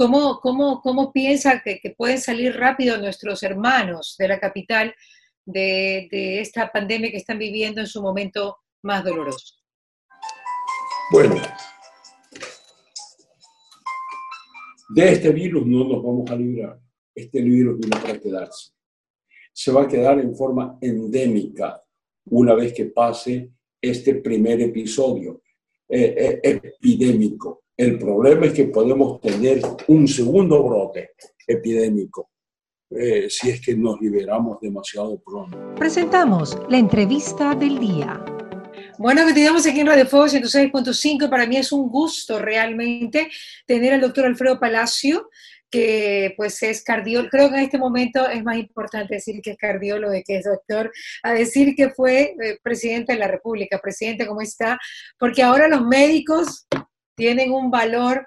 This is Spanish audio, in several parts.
¿Cómo, cómo, cómo piensa que, pueden salir rápido nuestros hermanos de la capital de, esta pandemia que están viviendo en su momento más doloroso? Bueno, de este virus no nos vamos a librar. Este virus viene para quedarse. Se va a quedar en forma endémica una vez que pase este primer episodio eh, eh, epidémico. El problema es que podemos tener un segundo brote epidémico eh, si es que nos liberamos demasiado pronto. Presentamos la entrevista del día. Bueno, continuamos aquí en Radio Fuego 106.5. Para mí es un gusto realmente tener al doctor Alfredo Palacio, que pues es cardiólogo, creo que en este momento es más importante decir que es cardiólogo que es doctor, a decir que fue eh, presidente de la República. Presidente, ¿cómo está? Porque ahora los médicos tienen un valor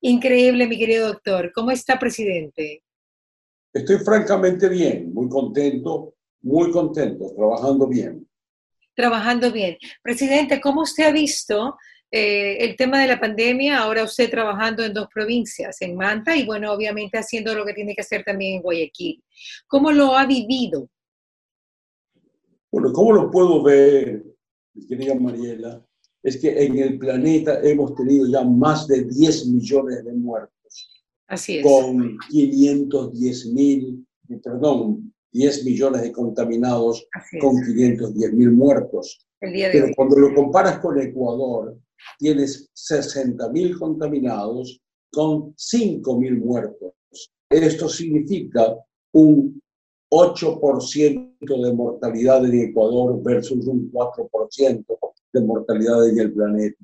increíble, mi querido doctor. ¿Cómo está, presidente? Estoy francamente bien, muy contento, muy contento, trabajando bien trabajando bien. Presidente, ¿cómo usted ha visto eh, el tema de la pandemia? Ahora usted trabajando en dos provincias, en Manta y bueno, obviamente haciendo lo que tiene que hacer también en Guayaquil. ¿Cómo lo ha vivido? Bueno, ¿cómo lo puedo ver, querida Mariela? Es que en el planeta hemos tenido ya más de 10 millones de muertos. Así es. Con 510 mil, perdón, 10 millones de contaminados con 510 mil muertos. Pero cuando lo comparas con Ecuador, tienes 60 mil contaminados con 5 mil muertos. Esto significa un 8% de mortalidad en Ecuador versus un 4% de mortalidad en el planeta.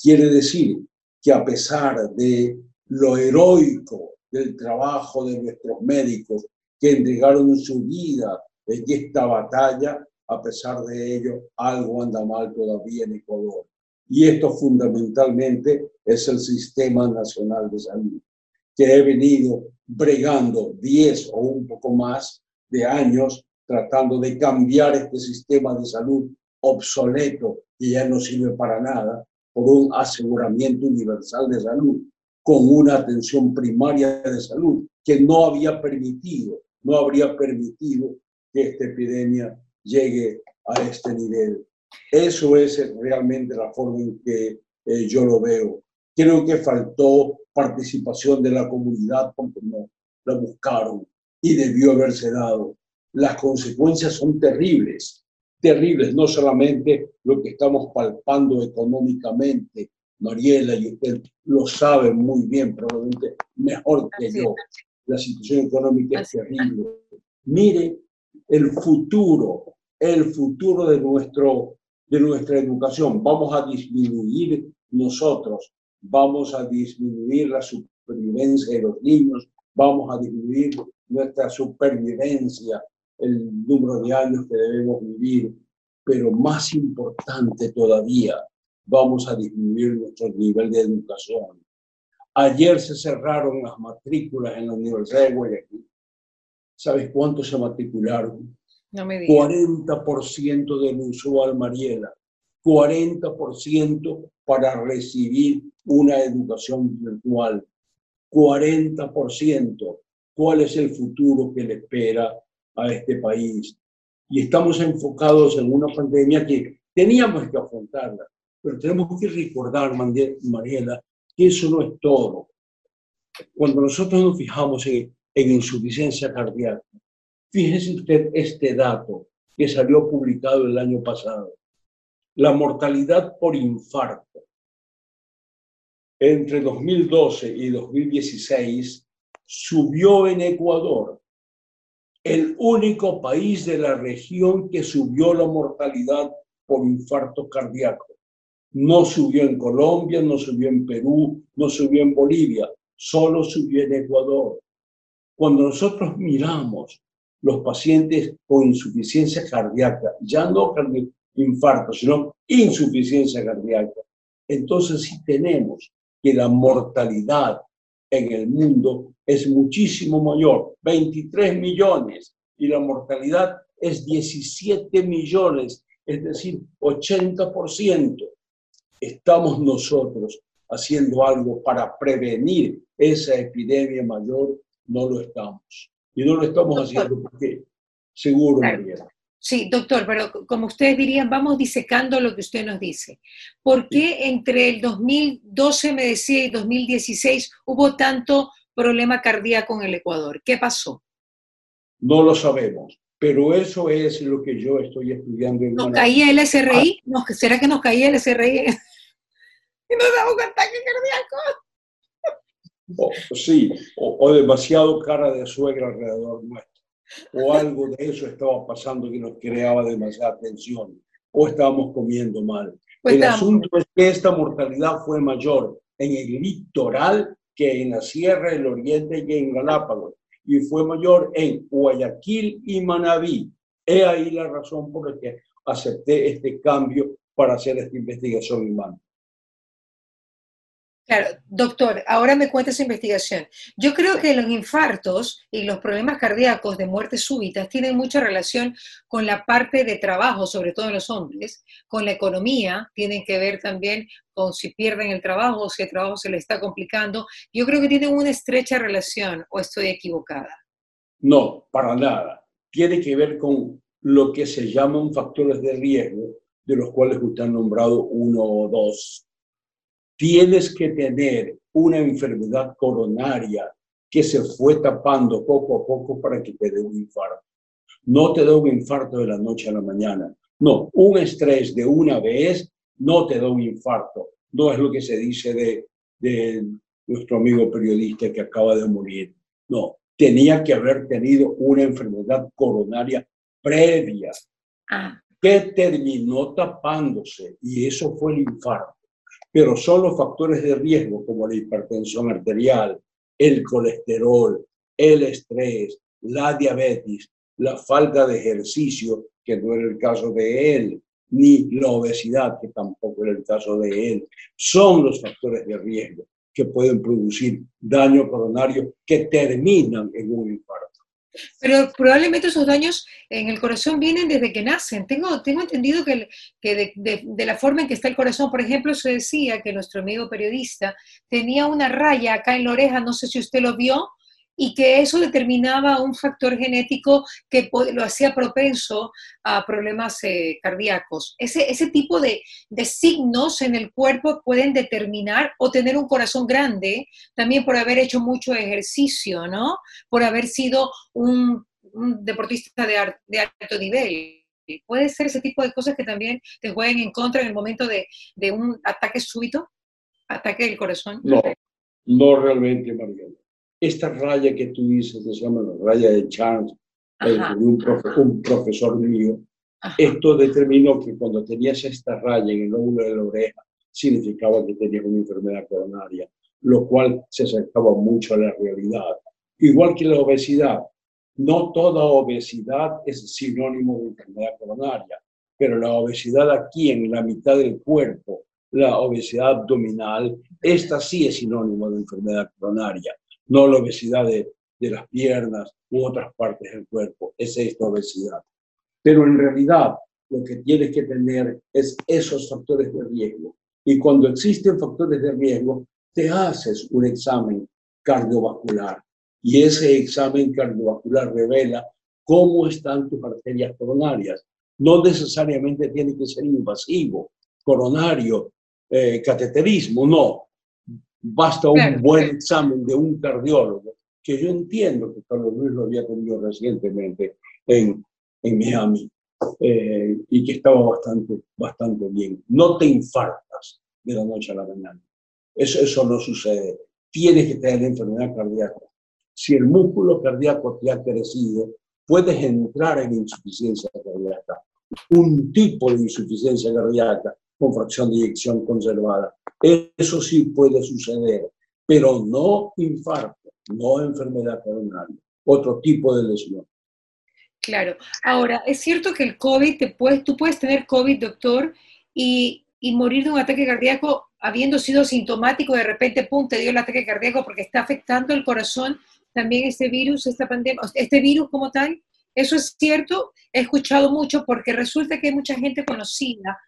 Quiere decir que a pesar de lo heroico del trabajo de nuestros médicos, que entregaron su vida en esta batalla, a pesar de ello, algo anda mal todavía en Ecuador. Y esto fundamentalmente es el Sistema Nacional de Salud, que he venido bregando 10 o un poco más de años tratando de cambiar este sistema de salud obsoleto, que ya no sirve para nada, por un aseguramiento universal de salud, con una atención primaria de salud que no había permitido no habría permitido que esta epidemia llegue a este nivel. Eso es realmente la forma en que eh, yo lo veo. Creo que faltó participación de la comunidad porque no la buscaron y debió haberse dado. Las consecuencias son terribles, terribles, no solamente lo que estamos palpando económicamente, Mariela y usted lo sabe muy bien, probablemente mejor que yo la situación económica es terrible. Mire el futuro, el futuro de, nuestro, de nuestra educación. Vamos a disminuir nosotros, vamos a disminuir la supervivencia de los niños, vamos a disminuir nuestra supervivencia, el número de años que debemos vivir, pero más importante todavía, vamos a disminuir nuestro nivel de educación. Ayer se cerraron las matrículas en la Universidad de Guayaquil. ¿Sabes cuántos se matricularon? No me digas. 40% del usual, Mariela. 40% para recibir una educación virtual. 40%. ¿Cuál es el futuro que le espera a este país? Y estamos enfocados en una pandemia que teníamos que afrontarla, pero tenemos que recordar, Mariela, eso no es todo. Cuando nosotros nos fijamos en, insuficiencia cardíaca, fíjese usted este dato que salió publicado el año pasado. La mortalidad por infarto entre 2012 y 2016 subió en Ecuador, el único país de la región que subió la mortalidad por infarto cardíaco. No subió en Colombia, no subió en Perú, no subió en Bolivia, solo subió en Ecuador. Cuando nosotros miramos los pacientes con insuficiencia cardíaca, ya no infarto, sino insuficiencia cardíaca, entonces sí tenemos que la mortalidad en el mundo es muchísimo mayor, 23 millones, y la mortalidad es 17 millones, es decir, 80% estamos nosotros haciendo algo para prevenir esa epidemia mayor, no lo estamos. Y no lo estamos haciendo porque seguro, Mariela. Sí, doctor, pero como ustedes dirían, vamos disecando lo que usted nos dice. ¿Por qué entre el 2012, me decía, y 2016 hubo tanto problema cardíaco en el Ecuador? ¿Qué pasó? No lo sabemos, pero eso es lo que yo estoy estudiando. En ¿Nos caía el SRI? Ah. ¿Será que nos caía el SRI? y nos daba un ataque cardíaco. sí, o demasiado cara de suegra alrededor nuestro o algo de eso estaba pasando que nos creaba demasiada tensión, o estábamos comiendo mal. Pues el asunto es que esta mortalidad fue mayor en el litoral que en la Sierra del Oriente y en Galápagos, y fue mayor en Guayaquil y Manabí. He ahí la razón por la que acepté este cambio para hacer esta investigación humana. Claro, doctor, ahora me cuenta esa investigación. Yo creo que los infartos y los problemas cardíacos de muerte súbita tienen mucha relación con la parte de trabajo, sobre todo en los hombres, con la economía, tienen que ver también con si pierden el trabajo si el trabajo se les está complicando. Yo creo que tienen una estrecha relación, o estoy equivocada. No, para nada. Tiene que ver con lo que se llaman factores de riesgo, de los cuales usted ha nombrado uno o dos tienes que tener una enfermedad coronaria que se fue tapando poco a poco para que te dé un infarto. No te da un infarto de la noche a la mañana. No, un estrés de una vez no te da un infarto. No es lo que se dice de, de nuestro amigo periodista que acaba de morir. No, tenía que haber tenido una enfermedad coronaria previa ah. que terminó tapándose y eso fue el infarto pero son los factores de riesgo como la hipertensión arterial, el colesterol, el estrés, la diabetes, la falta de ejercicio, que no era el caso de él, ni la obesidad, que tampoco era el caso de él, son los factores de riesgo que pueden producir daño coronario que terminan en un infarto. Pero probablemente esos daños en el corazón vienen desde que nacen. Tengo, tengo entendido que, que de, de, la forma en que está el corazón, por ejemplo, se decía que nuestro amigo periodista tenía una raya acá en la oreja, no sé si usted lo vio, y que eso determinaba un factor genético que lo hacía propenso a problemas eh, cardíacos. Ese, ese tipo de, signos en el cuerpo pueden determinar o tener un corazón grande, también por haber hecho mucho ejercicio, ¿no? Por haber sido un, deportista de, alto nivel. Puede ser ese tipo de cosas que también te jueguen en contra en el momento de, de un ataque súbito, ataque del corazón. No, no realmente, Mariana esta raya que tú dices, que se llama la raya de Chance, de un, un, profesor mío, esto determinó que cuando tenías esta raya en el lóbulo de la oreja, significaba que tenías una enfermedad coronaria, lo cual se acercaba mucho a la realidad. Igual que la obesidad, no toda obesidad es sinónimo de enfermedad coronaria, pero la obesidad aquí en la mitad del cuerpo, la obesidad abdominal, esta sí es sinónimo de enfermedad coronaria no la obesidad de, las piernas u otras partes del cuerpo, es esta obesidad. Pero en realidad lo que tienes que tener es esos factores de riesgo. Y cuando existen factores de riesgo, te haces un examen cardiovascular. Y ese examen cardiovascular revela cómo están tus arterias coronarias. No necesariamente tiene que ser invasivo, coronario, eh, cateterismo, no. Basta un buen examen de un cardiólogo, que yo entiendo que Carlos Luis lo había tenido recientemente en, en Miami eh, y que estaba bastante, bastante bien. No te infartas de la noche a la mañana. Eso, eso no sucede. Tienes que tener enfermedad cardíaca. Si el músculo cardíaco te ha crecido, puedes entrar en insuficiencia cardíaca. Un tipo de insuficiencia cardíaca con fracción de eyección conservada. Eso sí puede suceder, pero no infarto, no enfermedad coronaria, otro tipo de lesión. Claro. Ahora, es cierto que el COVID, te puedes, tú puedes tener COVID, doctor, y, y morir de un ataque cardíaco habiendo sido sintomático, de repente, pum, te dio el ataque cardíaco porque está afectando el corazón también este virus, esta pandemia, este virus como tal. Eso es cierto, he escuchado mucho porque resulta que hay mucha gente conocida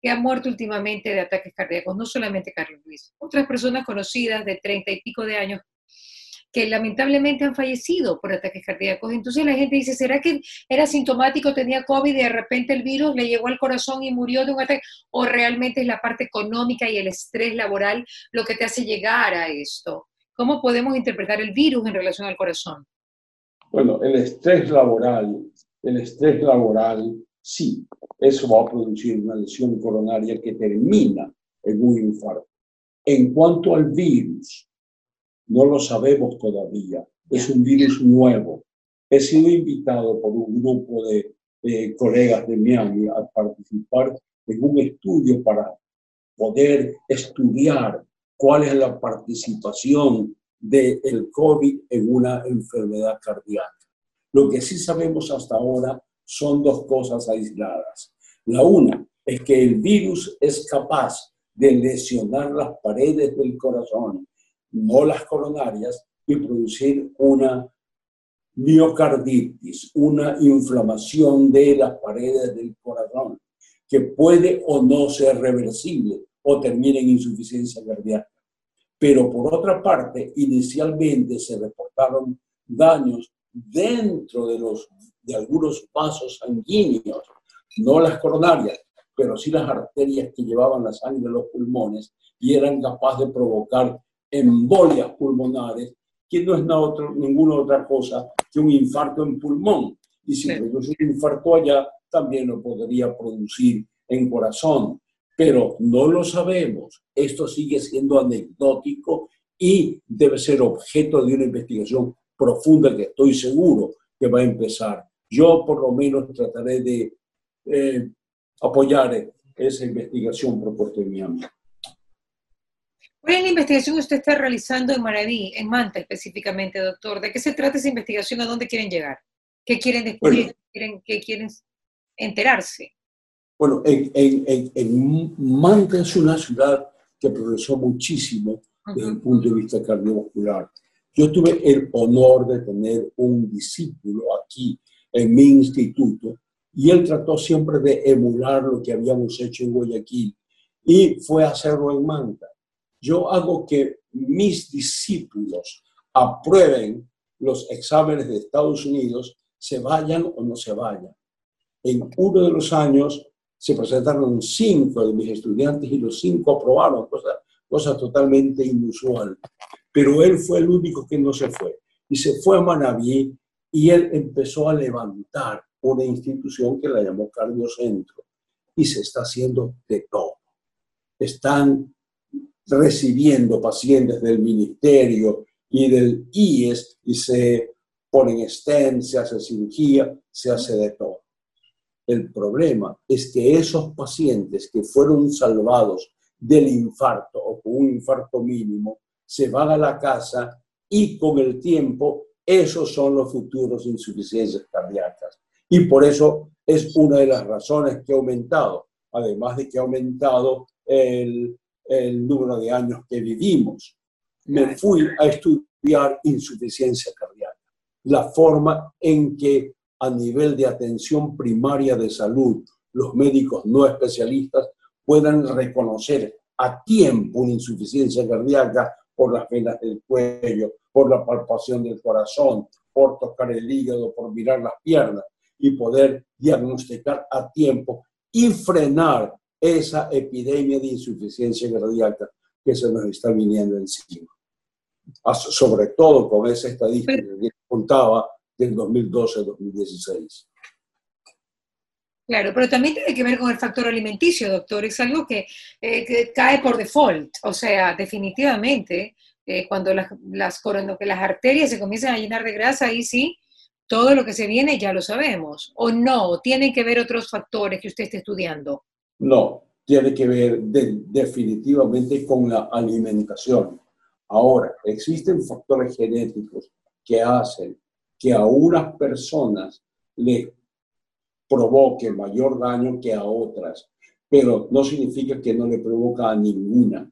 que ha muerto últimamente de ataques cardíacos, no solamente Carlos Luis, otras personas conocidas de treinta y pico de años que lamentablemente han fallecido por ataques cardíacos. Entonces la gente dice, ¿será que era sintomático, tenía COVID y de repente el virus le llegó al corazón y murió de un ataque? ¿O realmente es la parte económica y el estrés laboral lo que te hace llegar a esto? ¿Cómo podemos interpretar el virus en relación al corazón? Bueno, el estrés laboral, el estrés laboral, sí, eso va a producir una lesión coronaria que termina en un infarto. En cuanto al virus, no lo sabemos todavía. Es un virus nuevo. He sido invitado por un grupo de, colegas de Miami a participar en un estudio para poder estudiar cuál es la participación del COVID en una enfermedad cardíaca. Lo que sí sabemos hasta ahora son dos cosas aisladas. La una es que el virus es capaz de lesionar las paredes del corazón no las coronarias, y producir una miocarditis, una inflamación de las paredes del corazón, que puede o no ser reversible o termina en insuficiencia cardíaca. Pero por otra parte, inicialmente se reportaron daños dentro de, los, de algunos vasos sanguíneos, no las coronarias, pero sí las arterias que llevaban la sangre de los pulmones y eran capaces de provocar embolias pulmonares, que no es ninguna otra cosa que un infarto en pulmón. Y si produce un infarto allá, también lo podría producir en corazón. Pero no lo sabemos. Esto sigue siendo anecdótico y debe ser objeto de una investigación profunda que estoy seguro que va a empezar. Yo por lo menos trataré de eh, apoyar esa investigación propuesta en Miami. ¿Cuál es la investigación que usted está realizando en Maraví, en Manta específicamente, doctor? ¿De qué se trata esa investigación? ¿A dónde quieren llegar? ¿Qué quieren descubrir? ¿Qué, quieren, enterarse? Bueno, en, Manta es una ciudad que progresó muchísimo desde el punto de vista cardiovascular. Yo tuve el honor de tener un discípulo aquí en mi instituto y él trató siempre de emular lo que habíamos hecho en Guayaquil y fue a hacerlo en Manta yo hago que mis discípulos aprueben los exámenes de Estados Unidos, se vayan o no se vayan. En uno de los años se presentaron cinco de mis estudiantes y los cinco aprobaron, cosa, cosa totalmente inusual. Pero él fue el único que no se fue. Y se fue a Manaví y él empezó a levantar una institución que la llamó Cardiocentro. Y se está haciendo de todo. Están recibiendo pacientes del ministerio y del IES y se ponen stent, se hace cirugía, se hace de todo. El problema es que esos pacientes que fueron salvados del infarto o con un infarto mínimo, se van a la casa y con el tiempo esos son los futuros insuficiencias cardíacas. Y por eso es una de las razones que ha aumentado, además de que ha aumentado el, el número de años que vivimos. Me fui a estudiar insuficiencia cardíaca, la forma en que a nivel de atención primaria de salud los médicos no especialistas puedan reconocer a tiempo una insuficiencia cardíaca por las venas del cuello, por la palpación del corazón, por tocar el hígado, por mirar las piernas y poder diagnosticar a tiempo y frenar esa epidemia de insuficiencia cardíaca que se nos está viniendo encima. Sobre todo con esa estadística que contaba del 2012-2016. Claro, pero también tiene que ver con el factor alimenticio, doctor. Es algo que, eh, cae por default. O sea, definitivamente, eh, cuando las, las, que las arterias se comienzan a llenar de grasa, ahí sí, todo lo que se viene ya lo sabemos. O no, tienen que ver otros factores que usted esté estudiando. No, tiene que ver definitivamente con la alimentación. Ahora, existen factores genéticos que hacen que a unas personas le provoque mayor daño que a otras, pero no significa que no le provoca a ninguna.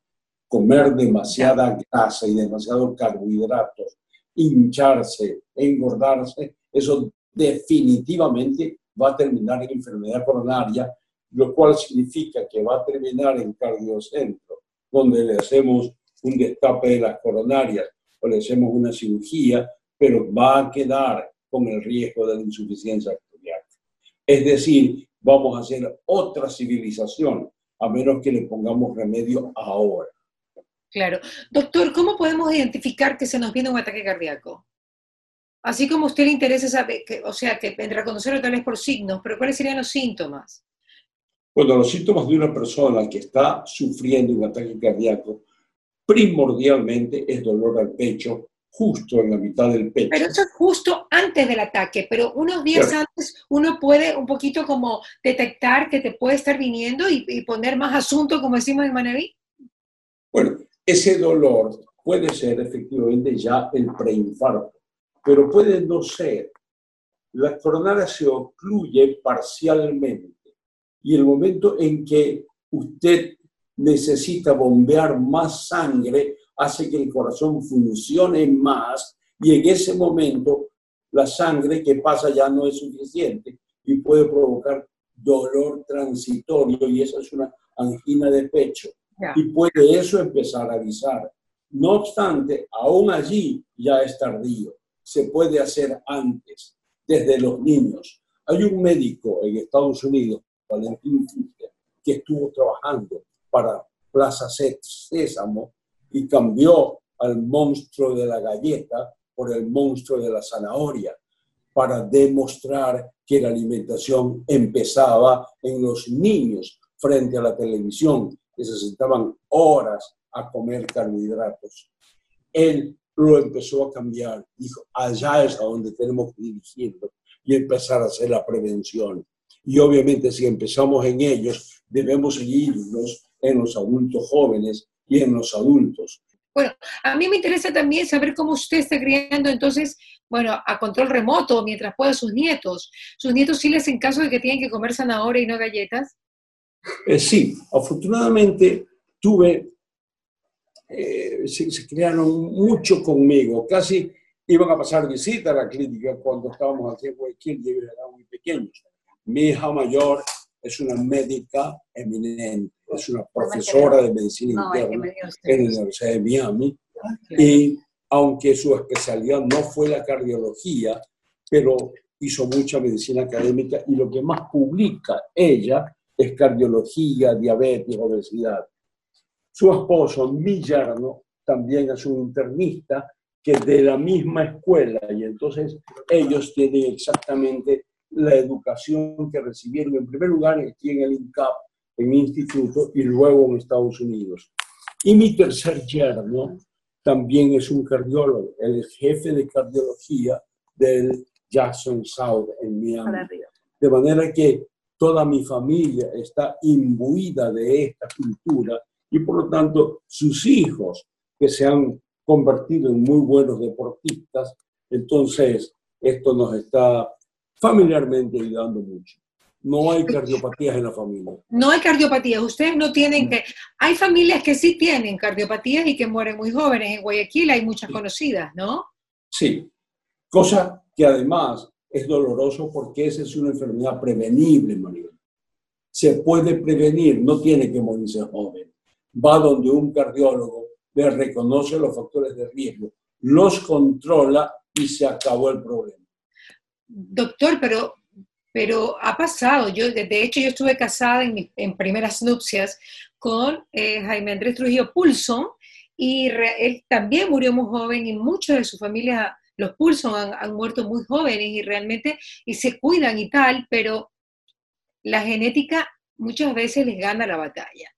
Comer demasiada grasa y demasiados carbohidratos, hincharse, engordarse, eso definitivamente va a terminar en enfermedad coronaria lo cual significa que va a terminar en cardiocentro, donde le hacemos un destape de las coronarias o le hacemos una cirugía, pero va a quedar con el riesgo de la insuficiencia. Es decir, vamos a hacer otra civilización, a menos que le pongamos remedio ahora. Claro. Doctor, ¿cómo podemos identificar que se nos viene un ataque cardíaco? Así como a usted le interesa saber, que, o sea, que reconocerlo tal vez por signos, pero ¿cuáles serían los síntomas? Bueno, los síntomas de una persona que está sufriendo un ataque cardíaco primordialmente es dolor al pecho, justo en la mitad del pecho. Pero eso es justo antes del ataque, pero unos días antes uno puede un poquito como detectar que te puede estar viniendo y, poner más asunto, como decimos en Manaví. Bueno, ese dolor puede ser efectivamente ya el preinfarto, pero puede no ser. La coronaria se ocluye parcialmente y el momento en que usted necesita bombear más sangre hace que el corazón funcione más y en ese momento la sangre que pasa ya no es suficiente y puede provocar dolor transitorio y esa es una angina de pecho. Y puede eso empezar a avisar. No obstante, aún allí ya es tardío. Se puede hacer antes, desde los niños. Hay un médico en Estados Unidos Valentín que estuvo trabajando para Plaza Sésamo y cambió al monstruo de la galleta por el monstruo de la zanahoria para demostrar que la alimentación empezaba en los niños frente a la televisión, que se sentaban horas a comer carbohidratos. Él lo empezó a cambiar, dijo, allá es a donde tenemos que dirigirlo y empezar a hacer la prevención. Y obviamente si empezamos en ellos, debemos seguirnos en los adultos jóvenes y en los adultos. Bueno, a mí me interesa también saber cómo usted está criando entonces, bueno, a control remoto mientras pueda sus nietos. ¿Sus nietos sí les hacen caso de que tienen que comer zanahoria y no galletas? Eh, sí, afortunadamente tuve, eh, se, se, crearon mucho conmigo, casi iban a pasar visita a la clínica cuando estábamos haciendo cualquier y eran muy pequeños. Mi hija mayor es una médica eminente, es una profesora de medicina interna en la Universidad de Miami. Y aunque su especialidad no fue la cardiología, pero hizo mucha medicina académica y lo que más publica ella es cardiología, diabetes, obesidad. Su esposo, mi yerno, también es un internista que de la misma escuela y entonces ellos tienen exactamente la educación que recibieron en primer lugar aquí en el INCAP, en mi instituto, y luego en Estados Unidos. Y mi tercer yerno también es un cardiólogo, el jefe de cardiología del Jackson South en Miami. De manera que toda mi familia está imbuida de esta cultura y por lo tanto sus hijos que se han convertido en muy buenos deportistas, entonces esto nos está familiarmente ayudando mucho. No hay cardiopatías en la familia. No hay cardiopatías. Ustedes no tienen que... Hay familias que sí tienen cardiopatías y que mueren muy jóvenes. En Guayaquil hay muchas conocidas, ¿no? Sí. Cosa que además es doloroso porque esa es una enfermedad prevenible, María. Se puede prevenir, no tiene que morirse joven. Va donde un cardiólogo le reconoce los factores de riesgo, los controla y se acabó el problema doctor, pero, pero ha pasado. Yo, de hecho, yo estuve casada en, primeras nupcias con eh, Jaime Andrés Trujillo Pulson y él también murió muy joven y muchos de su familia, los Pulson, han, han, muerto muy jóvenes y realmente y se cuidan y tal, pero la genética muchas veces les gana la batalla.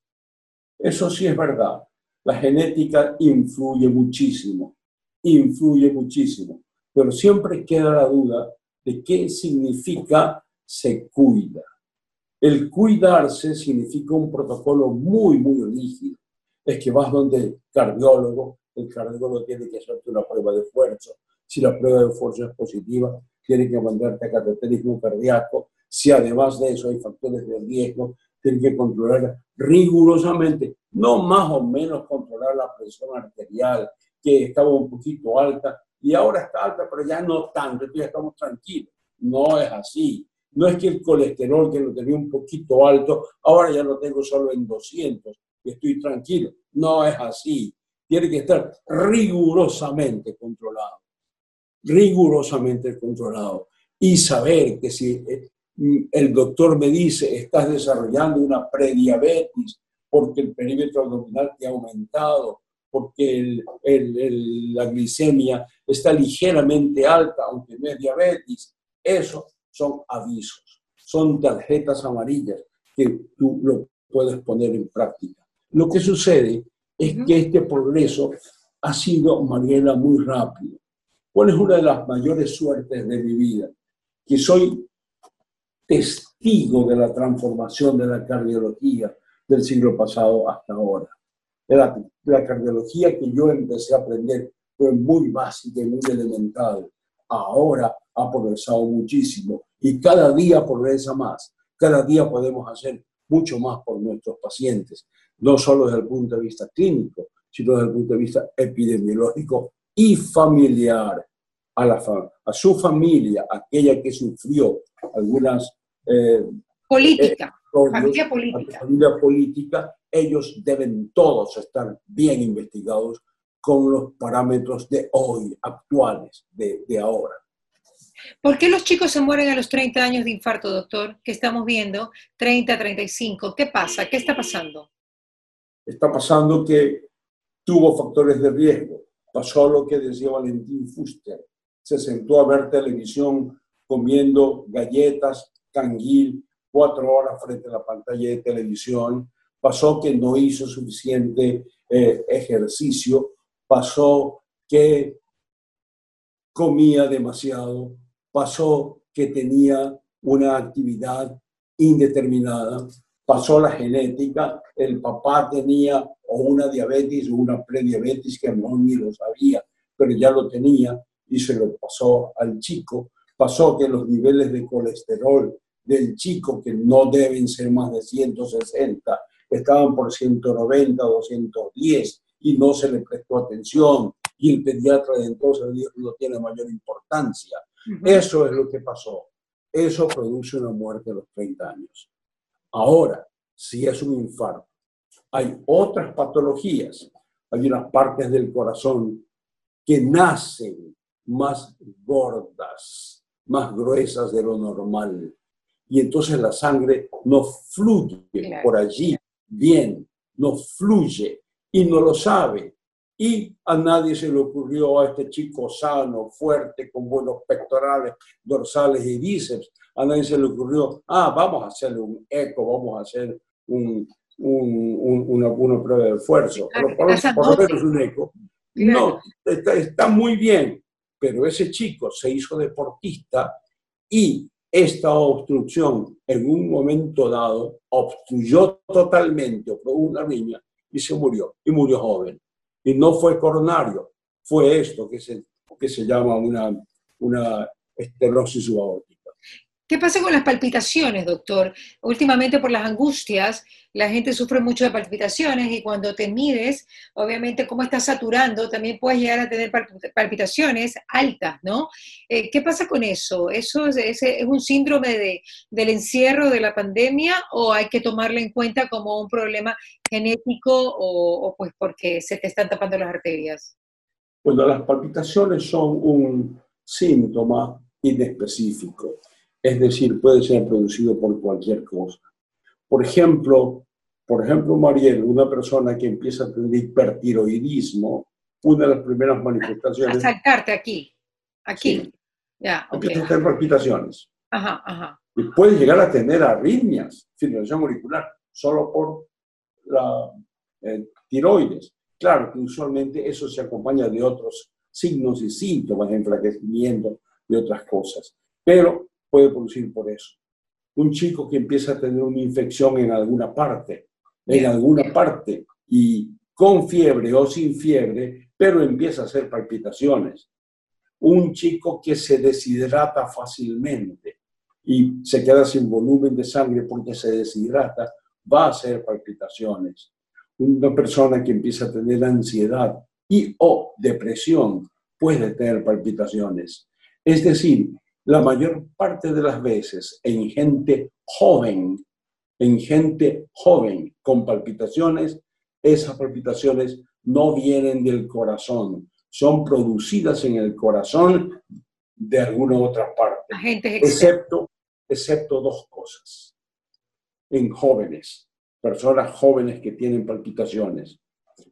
Eso sí es verdad. La genética influye muchísimo, influye muchísimo, pero siempre queda la duda de qué significa se cuida. El cuidarse significa un protocolo muy, muy rígido. Es que vas donde el cardiólogo, el cardiólogo tiene que hacerte una prueba de esfuerzo. Si la prueba de esfuerzo es positiva, tiene que mandarte a cateterismo cardíaco. Si además de eso hay factores de riesgo, tiene que controlar rigurosamente, no más o menos controlar la presión arterial, que estaba un poquito alta, y ahora está alta, pero ya no tanto, entonces estamos tranquilos. No es así. No es que el colesterol que lo tenía un poquito alto, ahora ya lo tengo solo en 200 y estoy tranquilo. No es así. tiene que estar rigurosamente controlado, rigurosamente controlado. Y saber que si eh, el doctor me dice, estás desarrollando una prediabetes porque el perímetro abdominal te ha aumentado, porque la glicemia está ligeramente alta, aunque no es diabetes, eso son avisos, son tarjetas amarillas que tú lo puedes poner en práctica. Lo que sucede es que este progreso ha sido, Mariela, muy rápido. ¿Cuál es una de las mayores suertes de mi vida? Que soy testigo de la transformación de la cardiología del siglo pasado hasta ahora. La, la cardiología que yo empecé a aprender fue muy básica y muy elemental. Ahora ha progresado muchísimo y cada día progresa más. Cada día podemos hacer mucho más por nuestros pacientes, no solo desde el punto de vista clínico, sino desde el punto de vista epidemiológico y familiar. A, la, a su familia, aquella que sufrió algunas... Eh, política, eh, familia política. Familia política, ellos deben todos estar bien investigados con los parámetros de hoy, actuales, de, de ahora. ¿Por qué los chicos se mueren a los 30 años de infarto, doctor? ¿Qué estamos viendo? 30, 35. ¿Qué pasa? ¿Qué está pasando? Está pasando que tuvo factores de riesgo. Pasó lo que decía Valentín Fuster. Se sentó a ver televisión comiendo galletas, canguil, cuatro horas frente a la pantalla de televisión. Pasó que no hizo suficiente eh, ejercicio. Pasó que comía demasiado, pasó que tenía una actividad indeterminada, pasó la genética, el papá tenía o una diabetes o una prediabetes que no ni lo sabía, pero ya lo tenía y se lo pasó al chico. Pasó que los niveles de colesterol del chico, que no deben ser más de 160, estaban por 190, 210 y no se le prestó atención y el pediatra de entonces no tiene mayor importancia. Eso es lo que pasó. Eso produce una muerte a los 30 años. Ahora, si es un infarto, hay otras patologías, hay unas partes del corazón que nacen más gordas, más gruesas de lo normal. Y entonces la sangre no fluye por allí bien, no fluye y no lo sabe. Y a nadie se le ocurrió a este chico sano, fuerte, con buenos pectorales, dorsales y bíceps, a nadie se le ocurrió, ah, vamos a hacerle un eco, vamos a hacer un, una, prueba de esfuerzo. Por, lo menos un eco. No, está, está muy bien, pero ese chico se hizo deportista y esta obstrucción en un momento dado obstruyó totalmente, una niña, y se murió, y murió joven. Y no fue coronario, fue esto que se, que se llama una, una estenosis subaórtica. ¿Qué pasa con las palpitaciones, doctor? Últimamente por las angustias, la gente sufre mucho de palpitaciones y cuando te mides, obviamente como estás saturando, también puedes llegar a tener palpitaciones altas, ¿no? Eh, ¿Qué pasa con eso? ¿Eso es, un síndrome de, del encierro de la pandemia o hay que tomarlo en cuenta como un problema genético o, pues porque se te están tapando las arterias? Bueno, las palpitaciones son un síntoma inespecífico es decir, puede ser producido por cualquier cosa. Por ejemplo, por ejemplo, Mariel, una persona que empieza a tener hipertiroidismo, una de las primeras manifestaciones... A saltarte aquí, aquí. Ya, Empieza a tener palpitaciones. Ajá, ajá. Y puede llegar a tener arritmias, fibrilación auricular, solo por la eh, tiroides. Claro que usualmente eso se acompaña de otros signos y síntomas, enflaquecimiento y otras cosas. Pero puede producir por eso. Un chico que empieza a tener una infección en alguna parte, en alguna parte, y con fiebre o sin fiebre, pero empieza a hacer palpitaciones. Un chico que se deshidrata fácilmente y se queda sin volumen de sangre porque se deshidrata, va a hacer palpitaciones. Una persona que empieza a tener ansiedad y o depresión puede tener palpitaciones. Es decir, la mayor parte de las veces en gente joven, en gente joven con palpitaciones, esas palpitaciones no vienen del corazón, son producidas en el corazón de alguna otra parte, excepto, excepto dos cosas. En jóvenes, personas jóvenes que tienen palpitaciones.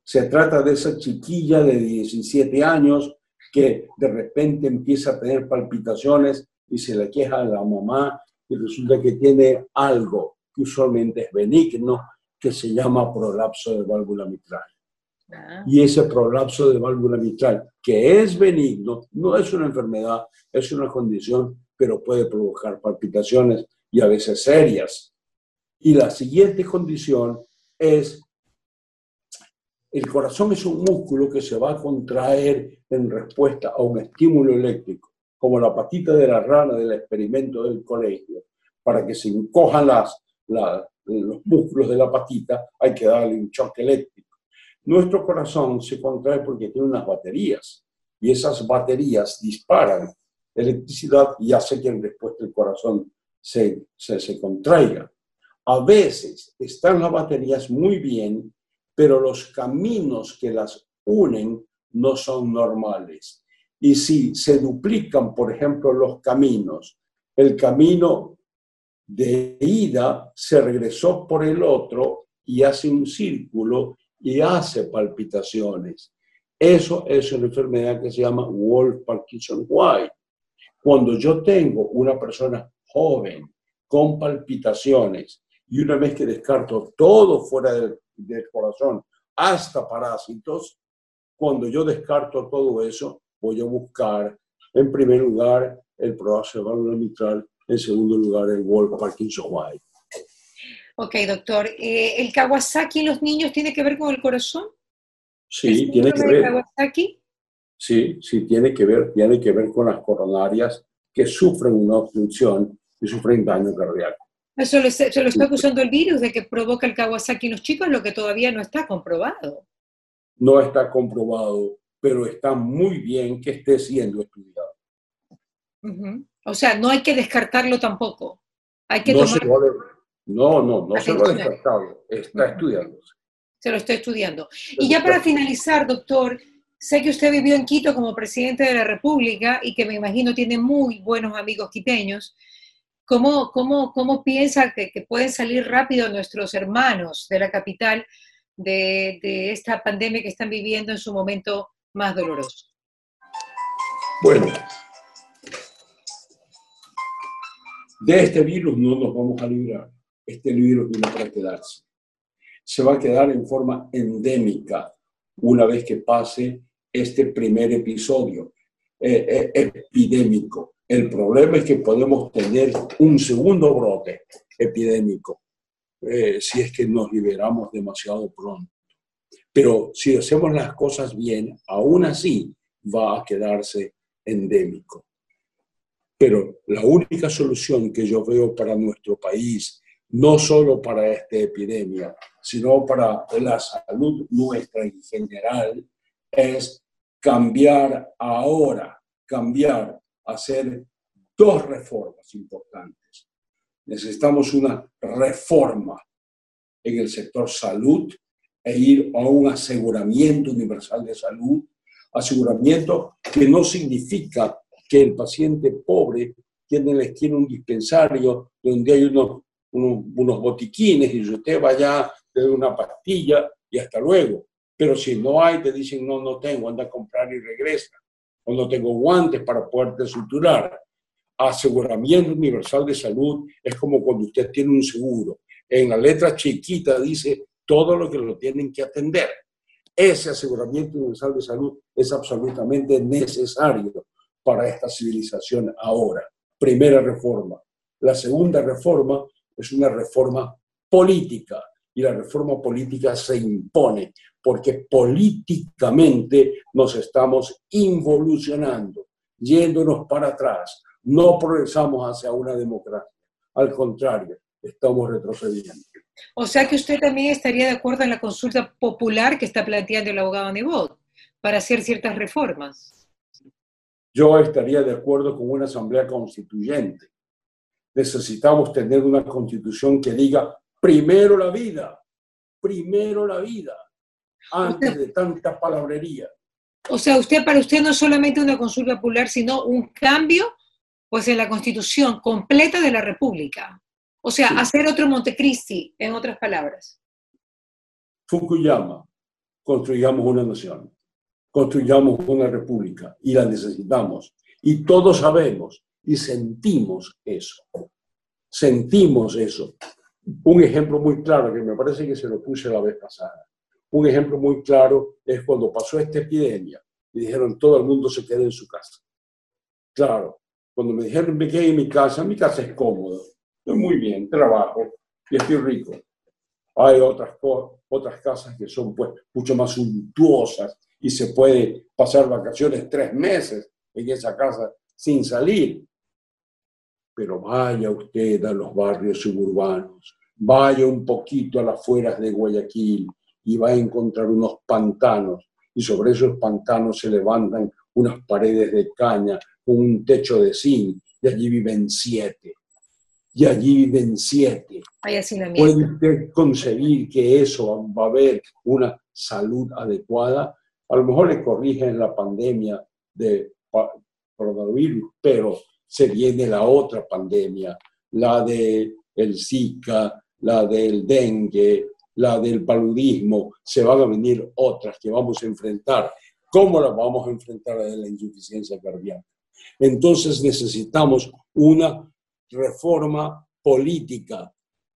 Se trata de esa chiquilla de 17 años que de repente empieza a tener palpitaciones y se le queja a la mamá y resulta que tiene algo que usualmente es benigno, que se llama prolapso de válvula mitral. Ah. Y ese prolapso de válvula mitral, que es benigno, no es una enfermedad, es una condición, pero puede provocar palpitaciones y a veces serias. Y la siguiente condición es, el corazón es un músculo que se va a contraer en respuesta a un estímulo eléctrico, como la patita de la rana del experimento del colegio. Para que se encojan las, los músculos de la patita, hay que darle un choque eléctrico nuestro corazón se contrae porque tiene unas baterías y esas baterías disparan electricidad y hace que en respuesta el corazón se, se, se contraiga. A veces están las baterías muy bien, pero los caminos que las unen no son normales. Y si se duplican, por ejemplo, los caminos, el camino de ida se regresó por el otro y hace un círculo y hace palpitaciones. Eso es una enfermedad que se llama Wolf Parkinson White. Cuando yo tengo una persona joven con palpitaciones y una vez que descarto todo fuera del, corazón, hasta parásitos, cuando yo descarto todo eso, voy a buscar en primer lugar el proceso válvula mitral, en segundo lugar el Wolf Parkinson White. Ok, doctor. Eh, ¿El Kawasaki en los niños tiene que ver con el corazón? Sí, tiene que ver. Kawasaki? Sí, sí, tiene que ver, tiene que ver con las coronarias que sufren una obstrucción y sufren daño cardíaco. Eso se lo está acusando el virus de que provoca el Kawasaki en los chicos, lo que todavía no está comprobado. No está comprobado, pero está muy bien que esté siendo estudiado. O sea, no hay que descartarlo tampoco. Hay que tomar... No, no, no se lo ha descartado, está estudiándose. Se lo está estudiando. Y ya para finalizar, doctor, sé que usted vivió en Quito como presidente de la República y que me imagino tiene muy buenos amigos quiteños. ¿Cómo, cómo, cómo piensa que, pueden salir rápido nuestros hermanos de la capital de, esta pandemia que están viviendo en su momento más doloroso? Bueno, de este virus no nos vamos a librar este virus vino para quedarse. Se va a quedar en forma endémica una vez que pase este primer episodio eh, eh, epidémico. El problema es que podemos tener un segundo brote epidémico eh, si es que nos liberamos demasiado pronto. Pero si hacemos las cosas bien, aún así va a quedarse endémico. Pero la única solución que yo veo para nuestro país no solo para esta epidemia, sino para la salud nuestra en general, es cambiar ahora, cambiar, hacer dos reformas importantes. Necesitamos una reforma en el sector salud e ir a un aseguramiento universal de salud, aseguramiento que no significa que el paciente pobre tiene esquina un dispensario donde hay unos unos, botiquines y usted vaya, de una pastilla y hasta luego. Pero si no hay, te dicen, no, no tengo, anda a comprar y regresa. O no tengo guantes para poderte suturar. Aseguramiento universal de salud es como cuando usted tiene un seguro. En la letra chiquita dice todo lo que lo tienen que atender. Ese aseguramiento universal de salud es absolutamente necesario para esta civilización ahora. Primera reforma. La segunda reforma es una reforma política y la reforma política se impone porque políticamente nos estamos involucionando, yéndonos para atrás. No progresamos hacia una democracia. Al contrario, estamos retrocediendo. O sea que usted también estaría de acuerdo en la consulta popular que está planteando el abogado Nebot para hacer ciertas reformas. Yo estaría de acuerdo con una asamblea constituyente necesitamos tener una constitución que diga primero la vida, primero la vida. antes de tanta palabrería. O sea, usted para usted no es solamente una consulta popular, sino un cambio pues en la constitución completa de la República. O sea, hacer otro Montecristi, en otras palabras. Fukuyama, construyamos una nación, construyamos una república y la necesitamos. Y todos sabemos y sentimos eso. Sentimos eso. Un ejemplo muy claro, que me parece que se lo puse la vez pasada. Un ejemplo muy claro es cuando pasó esta epidemia y dijeron todo el mundo se quede en su casa. Claro, cuando me dijeron me quedé en mi casa, mi casa es cómodo, estoy muy bien, trabajo y estoy rico. Hay otras, otras casas que son pues, mucho más suntuosas y se puede pasar vacaciones tres meses en esa casa sin salir. Pero vaya usted a los barrios suburbanos, vaya un poquito a las afueras de Guayaquil y va a encontrar unos pantanos y sobre esos pantanos se levantan unas paredes de caña con un techo de zinc y allí viven siete. Y allí viven siete. ¿Puede usted concebir que eso va a haber una salud adecuada? A lo mejor le corrigen la pandemia de coronavirus, pero se viene la otra pandemia, la del el Zika, la del dengue, la del paludismo, se van a venir otras que vamos a enfrentar. ¿Cómo las vamos a enfrentar a la insuficiencia cardíaca? Entonces necesitamos una reforma política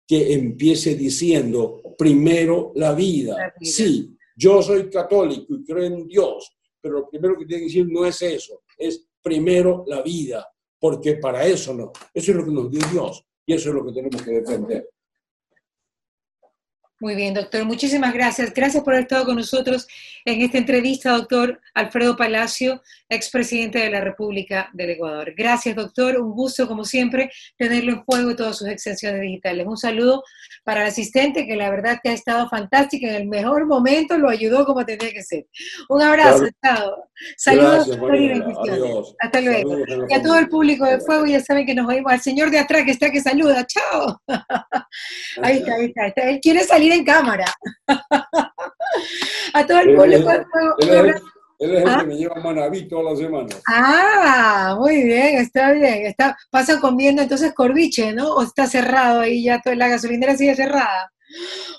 que empiece diciendo primero la vida. Sí, yo soy católico y creo en Dios, pero lo primero que tiene que decir no es eso, es primero la vida, porque para eso no, eso es lo que nos dio Dios y eso es lo que tenemos que defender. Muy bien, doctor. Muchísimas gracias. Gracias por haber estado con nosotros en esta entrevista, doctor Alfredo Palacio, expresidente de la República del Ecuador. Gracias, doctor. Un gusto, como siempre, tenerlo en juego y todas sus extensiones digitales. Un saludo para el asistente, que la verdad que ha estado fantástica. En el mejor momento lo ayudó como tenía que ser. Un abrazo. Chao. Saludos bendiciones. Hasta luego. y a todo el público de Fuego, ya saben que nos oímos. Al señor de atrás que está que saluda. Chao. ahí está, ahí está. Él quiere salir en cámara. a todo el público. Él, él, es el ¿Ah? que me lleva Manaví todas las semanas. Ah, muy bien, está bien. Está, pasan comiendo entonces corviche, ¿no? O está cerrado ahí ya toda la gasolinera sigue cerrada.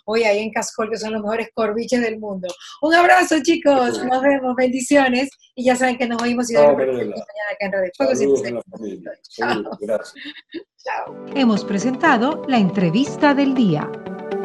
Hoy ahí en Cascol, que son los mejores corviches del mundo. Un abrazo, chicos. Nos vemos. Bendiciones. Y ya saben que nos oímos y nos vemos mañana acá en Radio Fuego. Chao. Chao. Hemos presentado la entrevista del día.